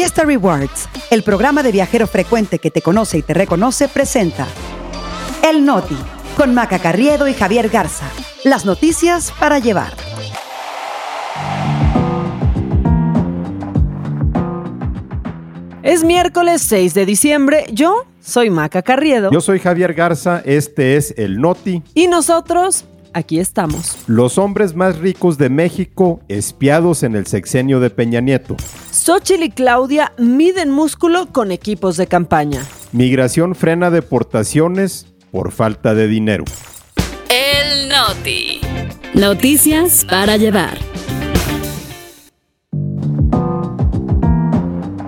Fiesta Rewards, el programa de viajero frecuente que te conoce y te reconoce, presenta El Noti, con Maca Carriedo y Javier Garza. Las noticias para llevar. Es miércoles 6 de diciembre. Yo soy Maca Carriedo. Yo soy Javier Garza. Este es El Noti. Y nosotros aquí estamos. Los hombres más ricos de México espiados en el sexenio de Peña Nieto. Xochitl y Claudia miden músculo con equipos de campaña. Migración frena deportaciones por falta de dinero. El Noti. Noticias para llevar.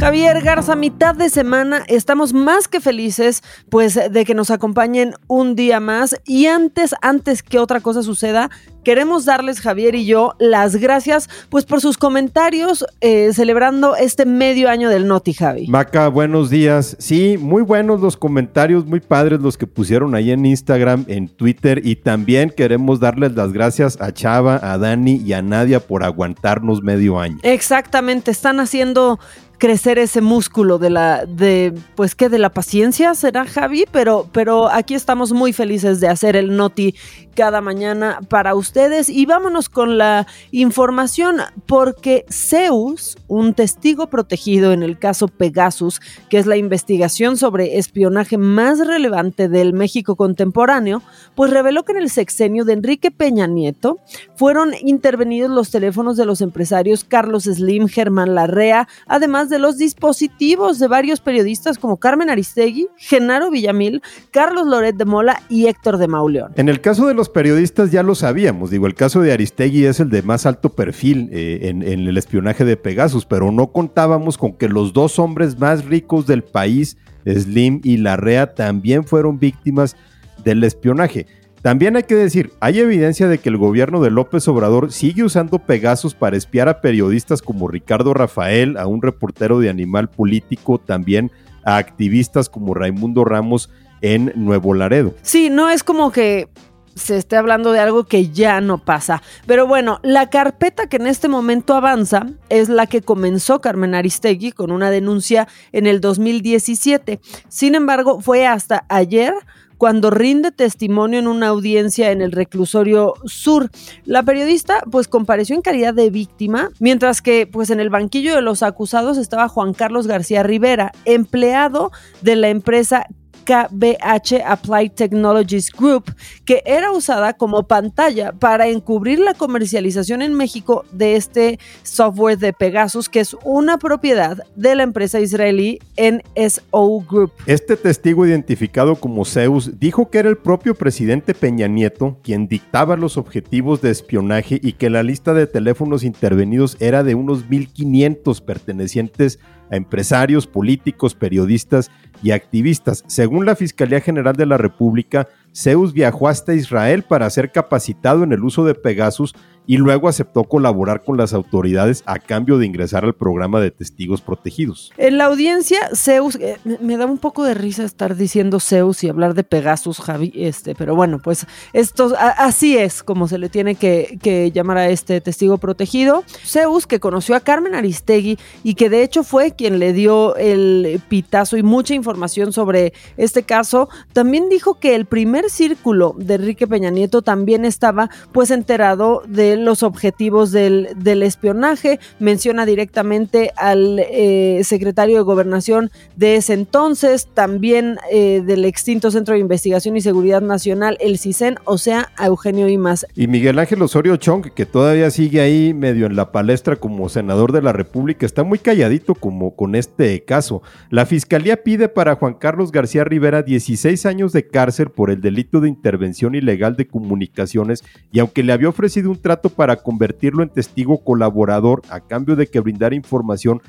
Javier Garza, mitad de semana, estamos más que felices pues de que nos acompañen un día más y antes, antes que otra cosa suceda, queremos darles Javier y yo las gracias pues por sus comentarios eh, celebrando este medio año del Noti, Javi. Maca, buenos días. Sí, muy buenos los comentarios, muy padres los que pusieron ahí en Instagram, en Twitter y también queremos darles las gracias a Chava, a Dani y a Nadia por aguantarnos medio año. Exactamente, están haciendo crecer ese músculo de la, de, pues que de la paciencia será Javi, pero, pero aquí estamos muy felices de hacer el noti cada mañana para ustedes y vámonos con la información porque Zeus, un testigo protegido en el caso Pegasus, que es la investigación sobre espionaje más relevante del México contemporáneo, pues reveló que en el sexenio de Enrique Peña Nieto fueron intervenidos los teléfonos de los empresarios Carlos Slim, Germán Larrea, además de los dispositivos de varios periodistas como Carmen Aristegui, Genaro Villamil, Carlos Loret de Mola y Héctor de Mauleón. En el caso de los periodistas ya lo sabíamos, digo, el caso de Aristegui es el de más alto perfil eh, en, el espionaje de Pegasus, pero no contábamos con que los dos hombres más ricos del país, Slim y Larrea, también fueron víctimas del espionaje. También hay que decir, hay evidencia de que el gobierno de López Obrador sigue usando Pegasus para espiar a periodistas como Ricardo Rafael, a un reportero de Animal Político, también a activistas como Raimundo Ramos en Nuevo Laredo. Sí, no es como que se esté hablando de algo que ya no pasa. Pero bueno, la carpeta que en este momento avanza es la que comenzó Carmen Aristegui con una denuncia en el 2017. Sin embargo, fue hasta ayer cuando rinde testimonio en una audiencia en el reclusorio sur. La periodista pues compareció en calidad de víctima, mientras que pues en el banquillo de los acusados estaba Juan Carlos García Rivera, empleado de la empresa KBH Applied Technologies Group, que era usada como pantalla para encubrir la comercialización en México de este software de Pegasus, que es una propiedad de la empresa israelí NSO Group. Este testigo identificado como Zeus dijo que era el propio presidente Peña Nieto quien dictaba los objetivos de espionaje y que la lista de teléfonos intervenidos era de unos 1.500 pertenecientes a empresarios, políticos, periodistas y activistas. Según la Fiscalía General de la República, Zeus viajó hasta Israel para ser capacitado en el uso de Pegasus y luego aceptó colaborar con las autoridades a cambio de ingresar al programa de testigos protegidos. En la audiencia, Zeus, eh, me da un poco de risa estar diciendo Zeus y hablar de Pegasus, Javi, este, pero bueno, pues esto así es como se le tiene que, que llamar a este testigo protegido. Zeus, que conoció a Carmen Aristegui y que de hecho fue quien le dio el pitazo y mucha información sobre este caso, también dijo que el primer círculo de Enrique Peña Nieto también estaba pues enterado de los objetivos del, del espionaje, menciona directamente al eh, secretario de gobernación de ese entonces, también eh, del extinto Centro de Investigación y Seguridad Nacional, el CISEN, o sea, a Eugenio Imas. Y Miguel Ángel Osorio Chong, que todavía sigue ahí medio en la palestra como senador de la República, está muy calladito como con este caso. La Fiscalía pide para Juan Carlos García Rivera 16 años de cárcel por el delito delito de intervención ilegal de comunicaciones y aunque le había ofrecido un trato para convertirlo en testigo colaborador a cambio de que brindara información,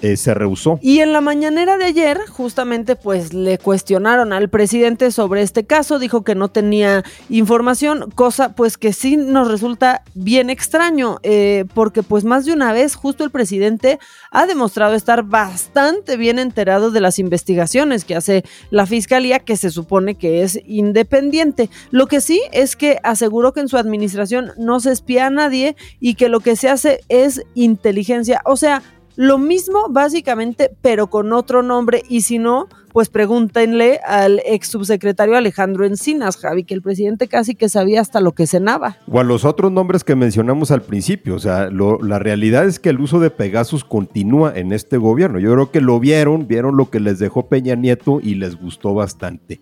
eh, se rehusó. Y en la mañanera de ayer, justamente, pues le cuestionaron al presidente sobre este caso, dijo que no tenía información, cosa pues que sí nos resulta bien extraño, eh, porque pues más de una vez justo el presidente ha demostrado estar bastante bien enterado de las investigaciones que hace la fiscalía, que se supone que es independiente. Lo que sí es que aseguró que en su administración no se espía a nadie y que lo que se hace es inteligencia, o sea, lo mismo básicamente, pero con otro nombre, y si no, pues pregúntenle al ex subsecretario Alejandro Encinas, Javi, que el presidente casi que sabía hasta lo que cenaba. O a los otros nombres que mencionamos al principio, o sea, la realidad es que el uso de Pegasus continúa en este gobierno. Yo creo que lo vieron, vieron lo que les dejó Peña Nieto y les gustó bastante.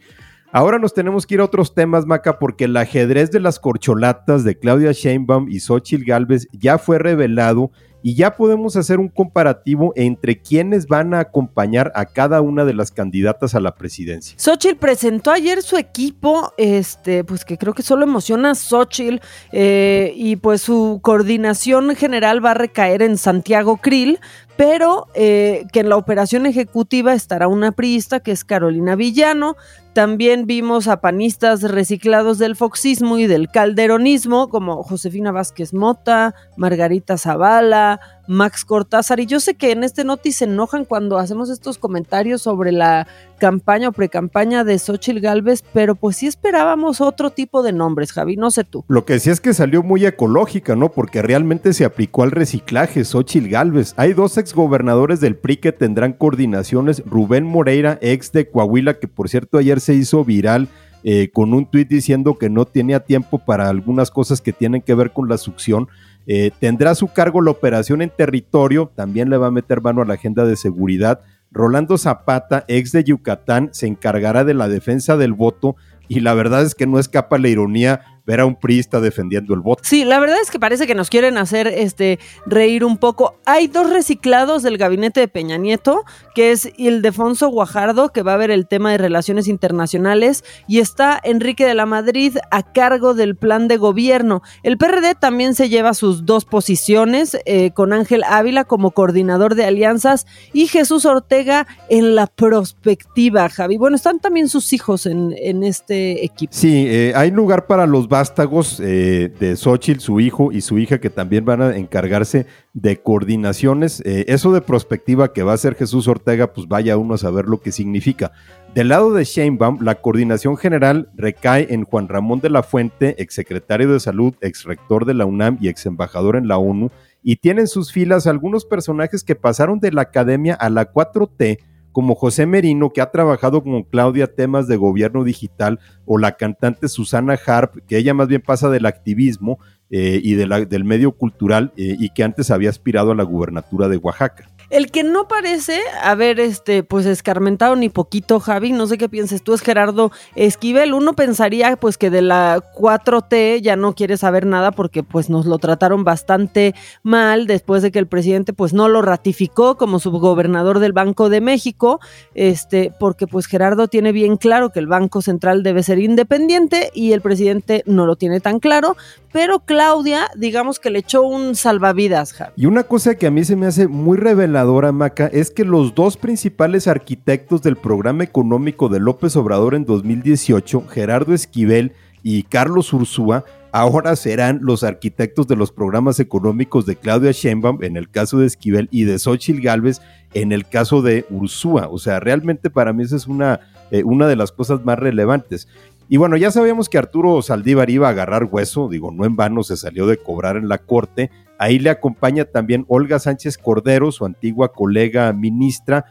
Ahora nos tenemos que ir a otros temas, Maca, porque el ajedrez de las corcholatas de Claudia Sheinbaum y Xochitl Galvez ya fue revelado y ya podemos hacer un comparativo entre quienes van a acompañar a cada una de las candidatas a la presidencia. Xochitl presentó ayer su equipo, este, pues que creo que solo emociona a Xochitl, eh, y pues su coordinación general va a recaer en Santiago Krill, pero eh, que en la operación ejecutiva estará una priista que es Carolina Villano. También vimos a panistas reciclados del foxismo y del calderonismo, como Josefina Vázquez Mota, Margarita Zavala, Max Cortázar. Y yo sé que en este noti se enojan cuando hacemos estos comentarios sobre la campaña o precampaña de Xochitl Galvez, pero pues sí esperábamos otro tipo de nombres, Javi, no sé tú. Lo que sí es que salió muy ecológica, ¿no? Porque realmente se aplicó al reciclaje Xochitl Galvez. Hay dos exgobernadores del PRI que tendrán coordinaciones, Rubén Moreira, ex de Coahuila, que por cierto ayer se hizo viral. Eh, con un tuit diciendo que no tenía tiempo para algunas cosas que tienen que ver con la succión, eh, tendrá a su cargo la operación en territorio, también le va a meter mano a la agenda de seguridad. Rolando Zapata, ex de Yucatán, se encargará de la defensa del voto y la verdad es que no escapa la ironía ver a un priista defendiendo el voto. Sí, la verdad es que parece que nos quieren hacer este reír un poco. Hay dos reciclados del gabinete de Peña Nieto, que es Ildefonso Guajardo, que va a ver el tema de relaciones internacionales, y está Enrique de la Madrid a cargo del plan de gobierno. El PRD también se lleva sus dos posiciones, eh, con Ángel Ávila como coordinador de alianzas y Jesús Ortega en la prospectiva, Javi. Bueno, están también sus hijos en, este equipo. Sí, eh, hay lugar para los vástagos eh, de Xochitl, su hijo y su hija, que también van a encargarse de coordinaciones. Eh, eso de prospectiva que va a hacer Jesús Ortega, pues vaya uno a saber lo que significa. Del lado de Sheinbaum, la coordinación general recae en Juan Ramón de la Fuente, exsecretario de Salud, exrector de la UNAM y ex embajador en la ONU, y tienen sus filas algunos personajes que pasaron de la academia a la 4T como José Merino, que ha trabajado con Claudia temas de gobierno digital, o la cantante Susana Harp, que ella más bien pasa del activismo eh, y del medio cultural eh, y que antes había aspirado a la gubernatura de Oaxaca. El que no parece haber este, pues escarmentado ni poquito, Javi, no sé qué pienses tú, es Gerardo Esquivel. Uno pensaría pues que de la 4T ya no quiere saber nada porque pues nos lo trataron bastante mal después de que el presidente pues no lo ratificó como subgobernador del Banco de México, este, porque pues Gerardo tiene bien claro que el Banco Central debe ser independiente y el presidente no lo tiene tan claro, pero Claudia, digamos que le echó un salvavidas, Javi. Y una cosa que a mí se me hace muy reveladora Maca, es que los dos principales arquitectos del programa económico de López Obrador en 2018, Gerardo Esquivel y Carlos Ursúa, ahora serán los arquitectos de los programas económicos de Claudia Sheinbaum en el caso de Esquivel y de Xochitl Galvez en el caso de Ursúa. O sea, realmente para mí esa es una, eh, una de las cosas más relevantes. Y bueno, ya sabíamos que Arturo Saldívar iba a agarrar hueso, digo, no en vano se salió de cobrar en la corte. Ahí le acompaña también Olga Sánchez Cordero, su antigua colega ministra.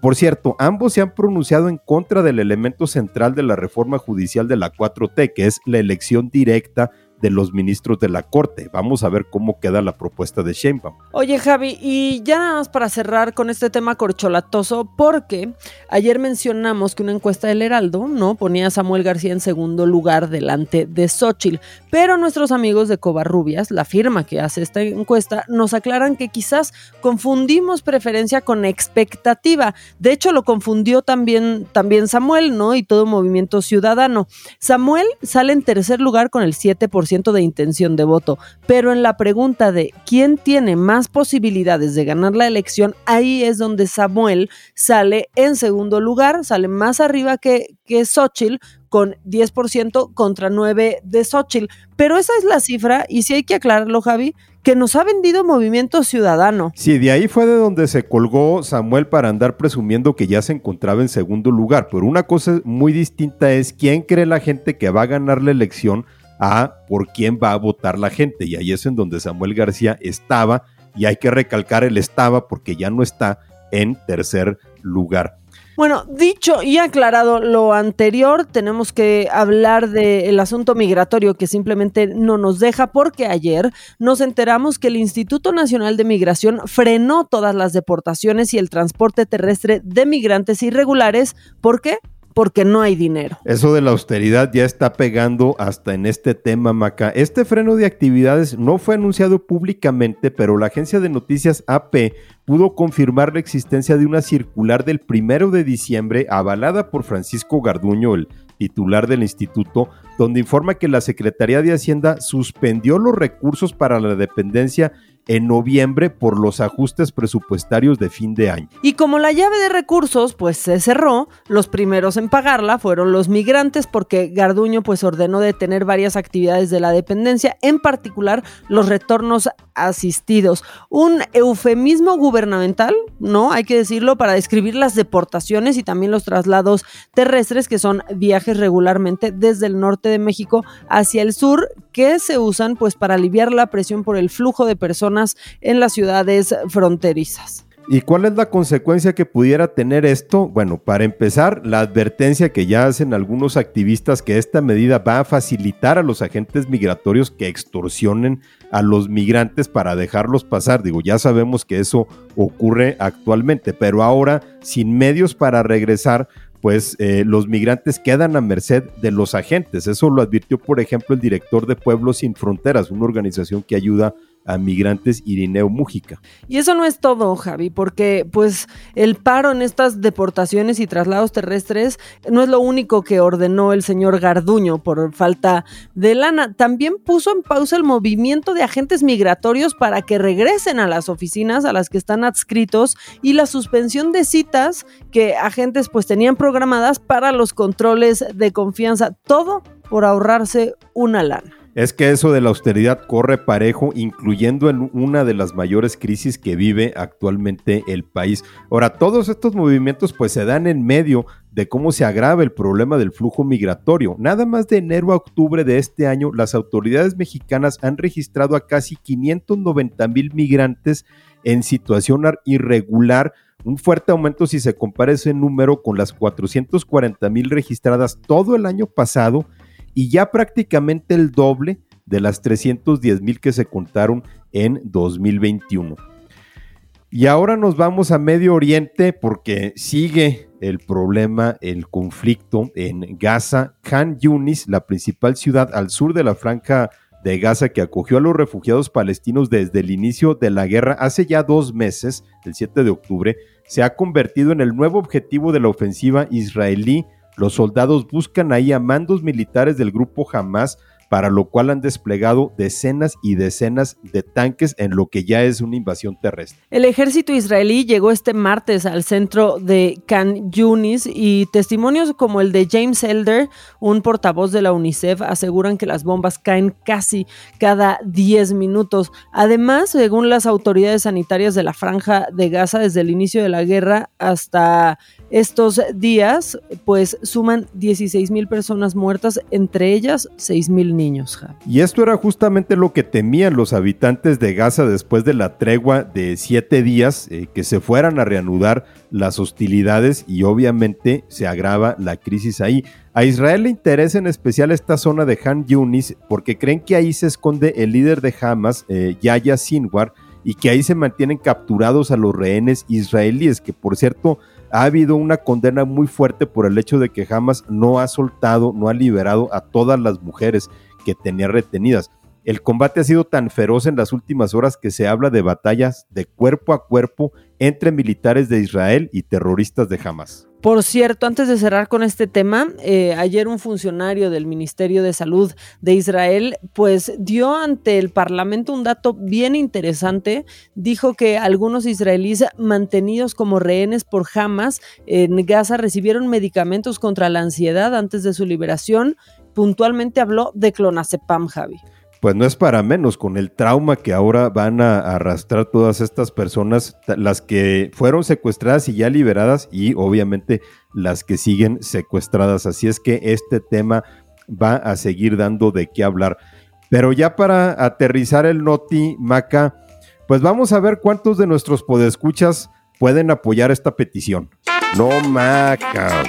Por cierto, ambos se han pronunciado en contra del elemento central de la reforma judicial de la 4T, que es la elección directa de los ministros de la Corte. Vamos a ver cómo queda la propuesta de Sheinbaum. Oye, Javi, y ya nada más para cerrar con este tema corcholatoso, porque ayer mencionamos que una encuesta del Heraldo, ¿no? Ponía a Samuel García en segundo lugar delante de Xochitl, pero nuestros amigos de Covarrubias, la firma que hace esta encuesta, nos aclaran que quizás confundimos preferencia con expectativa. De hecho, lo confundió también, también Samuel, ¿no? Y todo movimiento ciudadano. Samuel sale en tercer lugar con el 7% de intención de voto, pero en la pregunta de quién tiene más posibilidades de ganar la elección, ahí es donde Samuel sale en segundo lugar, sale más arriba que, que Xochitl con 10% contra 9 de Xochitl. Pero esa es la cifra, y si hay que aclararlo, Javi, que nos ha vendido Movimiento Ciudadano. Sí, de ahí fue de donde se colgó Samuel para andar presumiendo que ya se encontraba en segundo lugar. Pero una cosa muy distinta es quién cree la gente que va a ganar la elección a por quién va a votar la gente. Y ahí es en donde Samuel García estaba y hay que recalcar el estaba porque ya no está en tercer lugar. Bueno, dicho y aclarado lo anterior, tenemos que hablar del asunto migratorio que simplemente no nos deja porque ayer nos enteramos que el Instituto Nacional de Migración frenó todas las deportaciones y el transporte terrestre de migrantes irregulares. ¿Por qué? Porque no hay dinero. Eso de la austeridad ya está pegando hasta en este tema, Maca. Este freno de actividades no fue anunciado públicamente, pero la agencia de noticias AP pudo confirmar la existencia de una circular del primero de diciembre avalada por Francisco Garduño, el titular del instituto, donde informa que la Secretaría de Hacienda suspendió los recursos para la dependencia en noviembre por los ajustes presupuestarios de fin de año. Y como la llave de recursos pues se cerró, los primeros en pagarla fueron los migrantes porque Garduño pues ordenó detener varias actividades de la dependencia, en particular los retornos asistidos. Un eufemismo gubernamental, ¿no? Hay que decirlo para describir las deportaciones y también los traslados terrestres que son viajes regularmente desde el norte de México hacia el sur que se usan pues para aliviar la presión por el flujo de personas en las ciudades fronterizas. ¿Y cuál es la consecuencia que pudiera tener esto? Bueno, para empezar, la advertencia que ya hacen algunos activistas que esta medida va a facilitar a los agentes migratorios que extorsionen a los migrantes para dejarlos pasar. Digo, ya sabemos que eso ocurre actualmente, pero ahora sin medios para regresar, pues eh, los migrantes quedan a merced de los agentes. Eso lo advirtió, por ejemplo, el director de Pueblos Sin Fronteras, una organización que ayuda a a migrantes Irineo Mújica. Y eso no es todo, Javi, porque pues el paro en estas deportaciones y traslados terrestres no es lo único que ordenó el señor Garduño por falta de lana. También puso en pausa el movimiento de agentes migratorios para que regresen a las oficinas a las que están adscritos y la suspensión de citas que agentes pues tenían programadas para los controles de confianza. Todo por ahorrarse una lana es que eso de la austeridad corre parejo, incluyendo en una de las mayores crisis que vive actualmente el país. Ahora, todos estos movimientos pues se dan en medio de cómo se agrava el problema del flujo migratorio. Nada más de enero a octubre de este año, las autoridades mexicanas han registrado a casi 590 mil migrantes en situación irregular, un fuerte aumento si se compara ese número con las 440 mil registradas todo el año pasado y ya prácticamente el doble de las 310 mil que se contaron en 2021. Y ahora nos vamos a Medio Oriente porque sigue el problema, el conflicto en Gaza. Khan Yunis, la principal ciudad al sur de la franja de Gaza que acogió a los refugiados palestinos desde el inicio de la guerra hace ya dos meses, el 7 de octubre, se ha convertido en el nuevo objetivo de la ofensiva israelí los soldados buscan ahí a mandos militares del grupo Hamas, para lo cual han desplegado decenas y decenas de tanques en lo que ya es una invasión terrestre. El ejército israelí llegó este martes al centro de Khan Yunis y testimonios como el de James Elder, un portavoz de la UNICEF, aseguran que las bombas caen casi cada 10 minutos. Además, según las autoridades sanitarias de la franja de Gaza desde el inicio de la guerra hasta estos días, pues suman 16 mil personas muertas, entre ellas 6 mil niños. Y esto era justamente lo que temían los habitantes de Gaza después de la tregua de siete días, eh, que se fueran a reanudar las hostilidades y obviamente se agrava la crisis ahí. A Israel le interesa en especial esta zona de Han Yunis porque creen que ahí se esconde el líder de Hamas, eh, Yahya Sinwar, y que ahí se mantienen capturados a los rehenes israelíes, que por cierto ha habido una condena muy fuerte por el hecho de que Hamas no ha soltado, no ha liberado a todas las mujeres que tenía retenidas. El combate ha sido tan feroz en las últimas horas que se habla de batallas de cuerpo a cuerpo entre militares de Israel y terroristas de Hamas. Por cierto, antes de cerrar con este tema, eh, ayer un funcionario del Ministerio de Salud de Israel pues dio ante el Parlamento un dato bien interesante. Dijo que algunos israelíes mantenidos como rehenes por Hamas en Gaza recibieron medicamentos contra la ansiedad antes de su liberación. Puntualmente habló de clonazepam, Javi pues no es para menos con el trauma que ahora van a arrastrar todas estas personas, las que fueron secuestradas y ya liberadas y obviamente las que siguen secuestradas. Así es que este tema va a seguir dando de qué hablar. Pero ya para aterrizar el Noti, Maca, Pues vamos a ver cuántos de nuestros podescuchas pueden apoyar esta petición. No, Maca.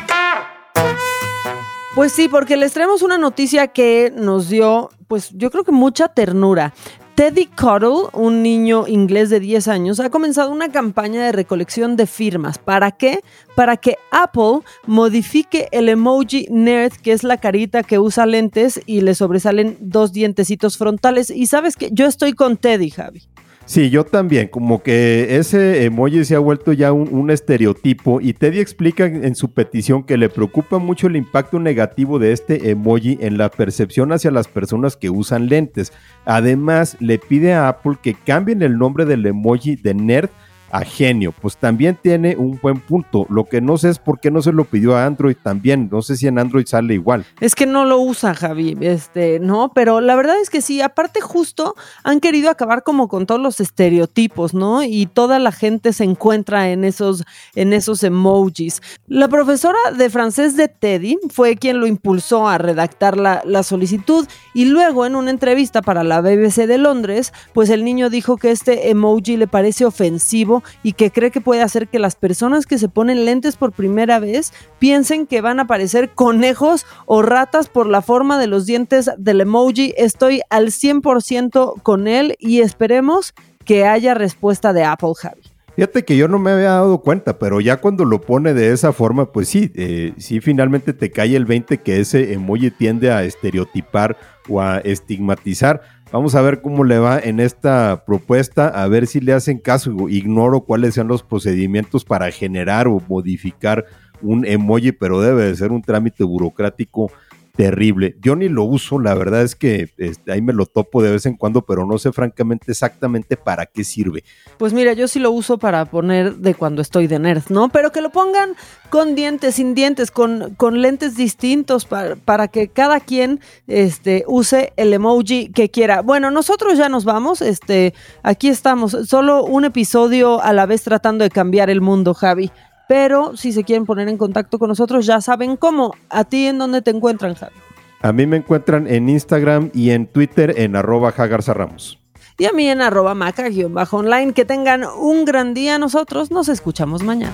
Pues sí, porque les traemos una noticia que nos dio, pues yo creo que mucha ternura. Teddy Cuddle, un niño inglés de 10 años, ha comenzado una campaña de recolección de firmas. ¿Para qué? Para que Apple modifique el emoji nerd, que es la carita que usa lentes y le sobresalen dos dientecitos frontales. Y sabes que yo estoy con Teddy, Javi. Sí, yo también, como que ese emoji se ha vuelto ya un, estereotipo y Teddy explica en su petición que le preocupa mucho el impacto negativo de este emoji en la percepción hacia las personas que usan lentes. Además, le pide a Apple que cambien el nombre del emoji de nerd a genio, pues también tiene un buen punto. Lo que no sé es por qué no se lo pidió a Android también. No sé si en Android sale igual. Es que no lo usa, Javi, este, no, pero la verdad es que sí, aparte justo han querido acabar como con todos los estereotipos, ¿no? Y toda la gente se encuentra en esos, en esos emojis. La profesora de francés de Teddy fue quien lo impulsó a redactar la, la solicitud y luego en una entrevista para la BBC de Londres, pues el niño dijo que este emoji le parece ofensivo y que cree que puede hacer que las personas que se ponen lentes por primera vez piensen que van a parecer conejos o ratas por la forma de los dientes del emoji. Estoy al 100% con él y esperemos que haya respuesta de Apple, Javi. Fíjate que yo no me había dado cuenta, pero ya cuando lo pone de esa forma, pues sí, eh, sí finalmente te cae el 20 que ese emoji tiende a estereotipar o a estigmatizar. Vamos a ver cómo le va en esta propuesta, a ver si le hacen caso. Ignoro cuáles sean los procedimientos para generar o modificar un emoji, pero debe de ser un trámite burocrático terrible. Yo ni lo uso, la verdad es que este, ahí me lo topo de vez en cuando, pero no sé francamente exactamente para qué sirve. Pues mira, yo sí lo uso para poner de cuando estoy de nerd, ¿no? Pero que lo pongan con dientes, sin dientes, con, con lentes distintos para, para que cada quien este, use el emoji que quiera. Bueno, nosotros ya nos vamos, este, aquí estamos, solo un episodio a la vez tratando de cambiar el mundo, Javi. Pero si se quieren poner en contacto con nosotros, ya saben cómo. ¿A ti en dónde te encuentran, Javi? A mí me encuentran en Instagram y en Twitter en arroba Ramos. Y a mí en arroba maca-online. Que tengan un gran día. Nosotros nos escuchamos mañana.